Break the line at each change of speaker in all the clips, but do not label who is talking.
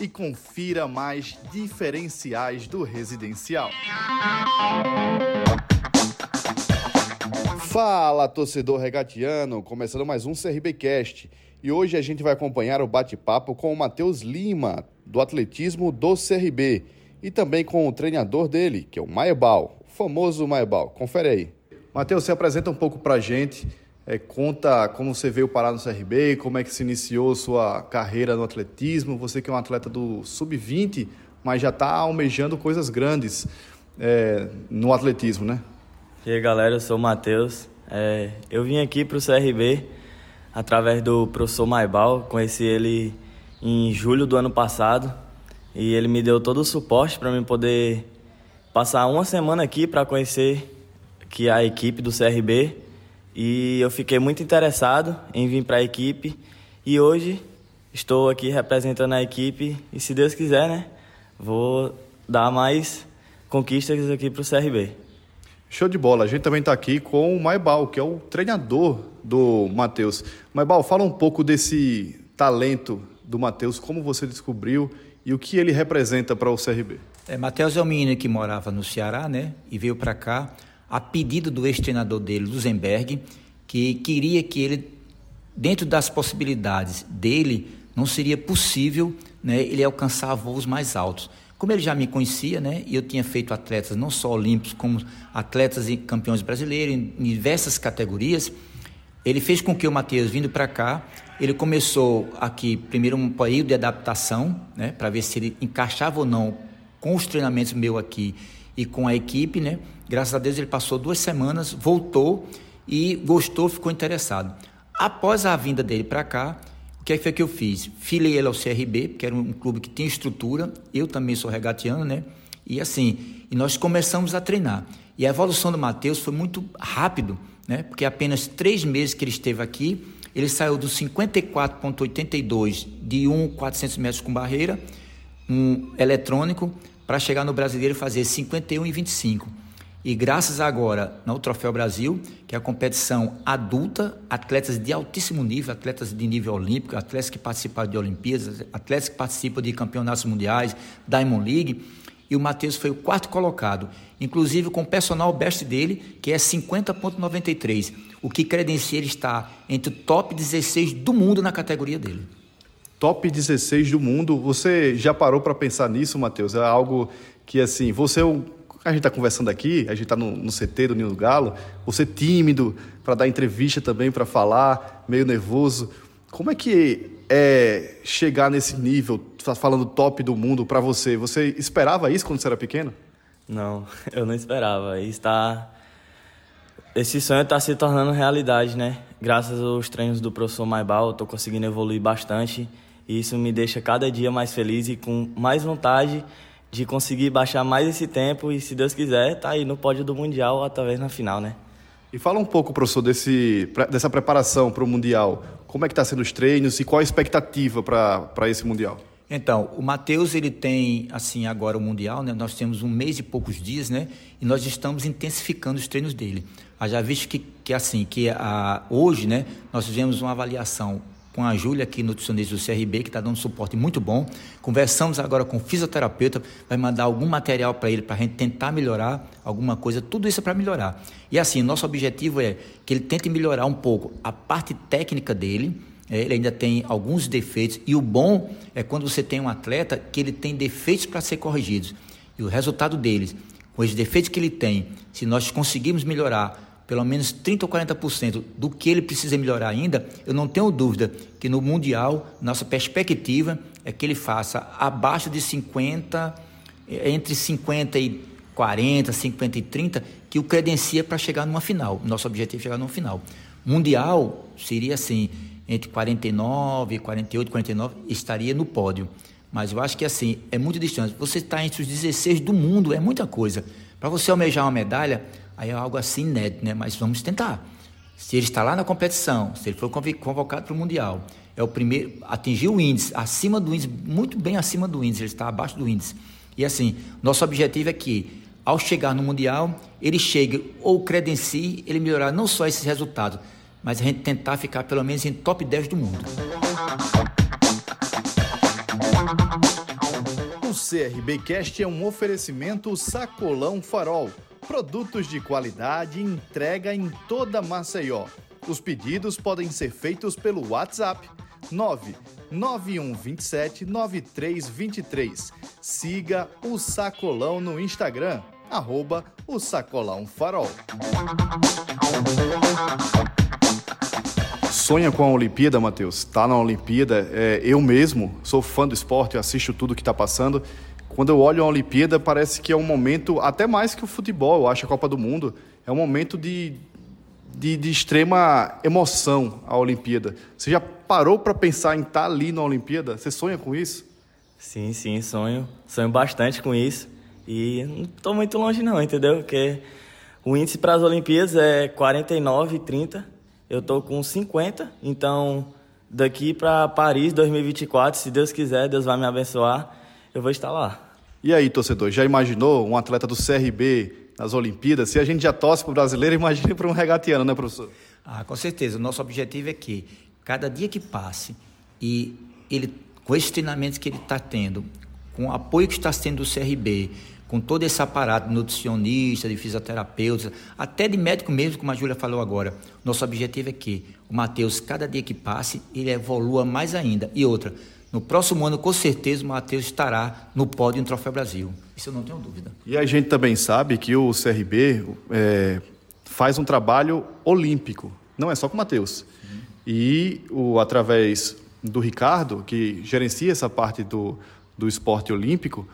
e confira mais diferenciais do residencial. Fala, torcedor regatiano! Começando mais um CRBcast. E hoje a gente vai acompanhar o bate-papo com o Matheus Lima, do atletismo do CRB, e também com o treinador dele, que é o Maebal, o famoso Maebal. Confere aí. Matheus, se apresenta um pouco pra gente é, conta como você veio parar no CRB, como é que se iniciou sua carreira no atletismo. Você que é um atleta do sub-20, mas já está almejando coisas grandes é, no atletismo, né?
E aí, galera, eu sou o Matheus. É, eu vim aqui para o CRB através do professor Maibal. Conheci ele em julho do ano passado e ele me deu todo o suporte para mim poder passar uma semana aqui para conhecer que a equipe do CRB e eu fiquei muito interessado em vir para a equipe e hoje estou aqui representando a equipe e se Deus quiser, né, vou dar mais conquistas aqui para o CRB.
Show de bola. A gente também está aqui com o Maibal, que é o treinador do Matheus. Maibal, fala um pouco desse talento do Matheus, como você descobriu e o que ele representa para o CRB.
É, Matheus é um menino que morava no Ceará, né? E veio para cá a pedido do ex-treinador dele, Luzenberg, que queria que ele, dentro das possibilidades dele, não seria possível né, ele alcançar voos mais altos. Como ele já me conhecia, né, e eu tinha feito atletas não só olímpicos, como atletas e campeões brasileiros em diversas categorias, ele fez com que o Matheus, vindo para cá, ele começou aqui, primeiro, um período de adaptação, né, para ver se ele encaixava ou não com os treinamentos meu aqui e com a equipe, né? Graças a Deus ele passou duas semanas, voltou e gostou, ficou interessado. Após a vinda dele para cá, o que é foi que eu fiz? Filei ele ao CRB, que era um clube que tinha estrutura, eu também sou regatiano, né? E assim, e nós começamos a treinar. E a evolução do Matheus foi muito rápido, né? Porque apenas três meses que ele esteve aqui, ele saiu do 54,82 de 1,400 metros com barreira, um eletrônico, para chegar no brasileiro e fazer 51 e 25. E graças agora no Troféu Brasil, que é a competição adulta, atletas de altíssimo nível, atletas de nível olímpico, atletas que participaram de Olimpíadas, atletas que participam de campeonatos mundiais, Diamond League, e o Matheus foi o quarto colocado, inclusive com o personal best dele, que é 50.93, o que credencia ele estar entre o top 16 do mundo na categoria dele
top 16 do mundo. Você já parou para pensar nisso, Matheus? É algo que, assim, você é a gente está conversando aqui, a gente está no, no, CT do Ninho do Galo, você tímido para dar entrevista também, para falar, meio nervoso. Como é que é chegar nesse nível, tá falando top do mundo para você? Você esperava isso quando você era pequeno?
Não, eu não esperava. Está esse sonho está se tornando realidade, né? Graças aos treinos do professor Maibal, estou conseguindo evoluir bastante e isso me deixa cada dia mais feliz e com mais vontade de conseguir baixar mais esse tempo e, se Deus quiser, tá aí no pódio do Mundial ou talvez na final, né?
E fala um pouco, professor, desse, dessa preparação para o Mundial. Como é que está sendo os treinos e qual a expectativa para esse Mundial?
Então, o Matheus, ele tem, assim, agora o Mundial, né? Nós temos um mês e poucos dias, né? E nós estamos intensificando os treinos dele. Já visto que, que assim, que a, hoje, né? Nós fizemos uma avaliação com a Júlia aqui, nutricionista do CRB, que está dando suporte muito bom. Conversamos agora com o fisioterapeuta, vai mandar algum material para ele, para a gente tentar melhorar alguma coisa. Tudo isso é para melhorar. E assim, nosso objetivo é que ele tente melhorar um pouco a parte técnica dele, é, ele ainda tem alguns defeitos, e o bom é quando você tem um atleta que ele tem defeitos para ser corrigidos. E o resultado deles, com os defeitos que ele tem, se nós conseguirmos melhorar pelo menos 30% ou 40% do que ele precisa melhorar ainda, eu não tenho dúvida que no Mundial, nossa perspectiva é que ele faça abaixo de 50, é, entre 50 e 40, 50 e 30, que o credencia para chegar numa final. Nosso objetivo é chegar numa final. Mundial seria assim, entre 49, 48, 49, estaria no pódio. Mas eu acho que assim, é muito distante. Você está entre os 16 do mundo, é muita coisa. Para você almejar uma medalha, aí é algo assim inédito, né? Mas vamos tentar. Se ele está lá na competição, se ele for convocado para o Mundial, é o primeiro, atingiu o índice, acima do índice, muito bem acima do índice, ele está abaixo do índice. E assim, nosso objetivo é que, ao chegar no Mundial, ele chegue ou credencie, ele melhorar não só esses resultados, mas a gente tentar ficar pelo menos em top 10 do mundo.
O CRBcast é um oferecimento Sacolão Farol. Produtos de qualidade entrega em toda Maceió. Os pedidos podem ser feitos pelo WhatsApp 99127 9323. Siga o Sacolão no Instagram, arroba o Sacolão Farol. Sonha com a Olimpíada, Matheus? Tá na Olimpíada. É, eu mesmo sou fã do esporte, assisto tudo que está passando. Quando eu olho a Olimpíada, parece que é um momento, até mais que o futebol, eu acho, a Copa do Mundo, é um momento de, de, de extrema emoção a Olimpíada. Você já parou para pensar em estar tá ali na Olimpíada? Você sonha com isso?
Sim, sim, sonho. Sonho bastante com isso. E não estou muito longe não, entendeu? Porque o índice para as Olimpíadas é 49 e 30. Eu estou com 50, então daqui para Paris 2024, se Deus quiser, Deus vai me abençoar, eu vou estar lá.
E aí, torcedor, já imaginou um atleta do CRB nas Olimpíadas? Se a gente já torce para o brasileiro, imagine para um regatiano, né, professor?
Ah, com certeza. O nosso objetivo é que cada dia que passe e ele, com esses treinamentos que ele está tendo, com o apoio que está sendo do CRB, com todo esse aparato de nutricionista, de fisioterapeuta, até de médico mesmo, como a Júlia falou agora. Nosso objetivo é que o Matheus, cada dia que passe, ele evolua mais ainda. E outra, no próximo ano, com certeza, o Matheus estará no pódio em Troféu Brasil. Isso eu não tenho dúvida.
E a gente também sabe que o CRB é, faz um trabalho olímpico. Não é só com o Matheus. E o, através do Ricardo, que gerencia essa parte do, do esporte olímpico,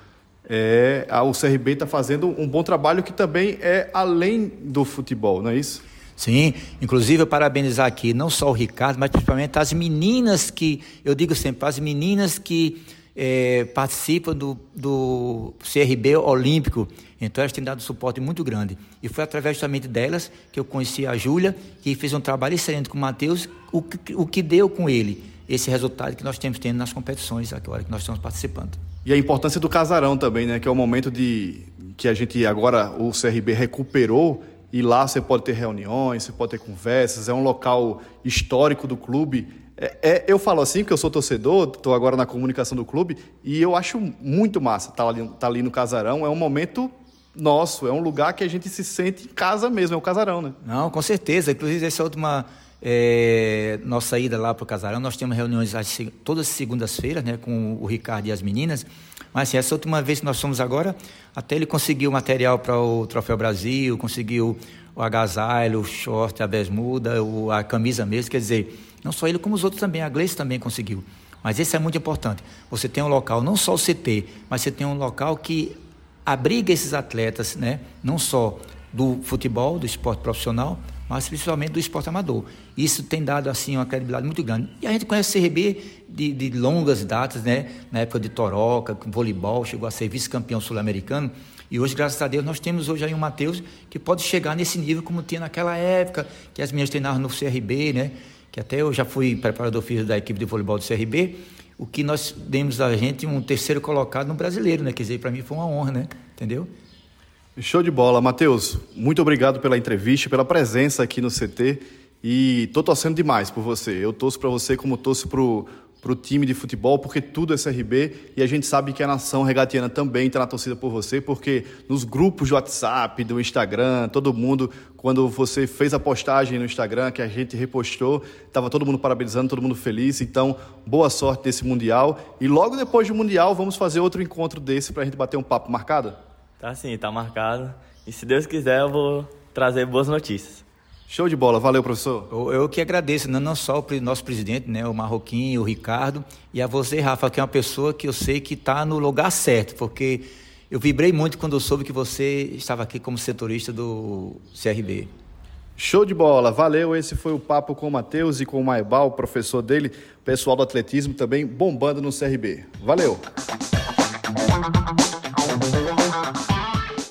é, a, o CRB está fazendo um bom trabalho que também é além do futebol, não é isso?
Sim, inclusive eu parabenizar aqui não só o Ricardo, mas principalmente as meninas que, eu digo sempre, as meninas que é, participam do, do CRB Olímpico. Então elas têm dado um suporte muito grande. E foi através justamente delas que eu conheci a Júlia, que fez um trabalho excelente com o Matheus, o, o que deu com ele esse resultado que nós temos tendo nas competições agora que nós estamos participando.
E a importância do casarão também, né? Que é o momento de que a gente agora o CRB recuperou e lá você pode ter reuniões, você pode ter conversas, é um local histórico do clube. É, é, eu falo assim porque eu sou torcedor, estou agora na comunicação do clube e eu acho muito massa estar tá ali, tá ali no casarão. É um momento nosso, é um lugar que a gente se sente em casa mesmo, é o casarão, né?
Não, com certeza. Inclusive essa última é, nossa ida lá para o casarão, nós temos reuniões todas as segundas-feiras, né, com o Ricardo e as meninas. Mas assim, essa última vez que nós fomos agora, até ele conseguiu material para o Troféu Brasil, conseguiu o agasalho, o short, a bermuda, a camisa mesmo. Quer dizer, não só ele, como os outros também. A Gleice também conseguiu. Mas isso é muito importante. Você tem um local, não só o CT, mas você tem um local que abriga esses atletas, né? não só do futebol, do esporte profissional, mas principalmente do esporte amador. Isso tem dado assim uma credibilidade muito grande. E a gente conhece o CRB de, de longas datas, né? Na época de Toroca, com voleibol, chegou a ser vice-campeão sul-americano. E hoje, graças a Deus, nós temos hoje aí um Matheus que pode chegar nesse nível como tinha naquela época, que as minhas treinavam no CRB, né? Que até eu já fui preparador físico da equipe de voleibol do CRB. O que nós demos a gente um terceiro colocado no brasileiro, né? Quer dizer, para mim foi uma honra, né? Entendeu?
Show de bola. Matheus, muito obrigado pela entrevista, pela presença aqui no CT. E tô torcendo demais por você. Eu torço para você como torço pro para o time de futebol, porque tudo é CRB e a gente sabe que a nação regatiana também está na torcida por você, porque nos grupos do WhatsApp, do Instagram, todo mundo, quando você fez a postagem no Instagram que a gente repostou, estava todo mundo parabenizando, todo mundo feliz. Então, boa sorte nesse Mundial. E logo depois do Mundial, vamos fazer outro encontro desse para a gente bater um papo marcado?
Tá sim, tá marcado. E se Deus quiser, eu vou trazer boas notícias.
Show de bola, valeu, professor.
Eu, eu que agradeço, não, não só o nosso presidente, né, o Marroquinho, o Ricardo, e a você, Rafa, que é uma pessoa que eu sei que está no lugar certo, porque eu vibrei muito quando eu soube que você estava aqui como setorista do CRB.
Show de bola, valeu. Esse foi o papo com o Matheus e com o Maibal, professor dele, pessoal do atletismo também bombando no CRB. Valeu!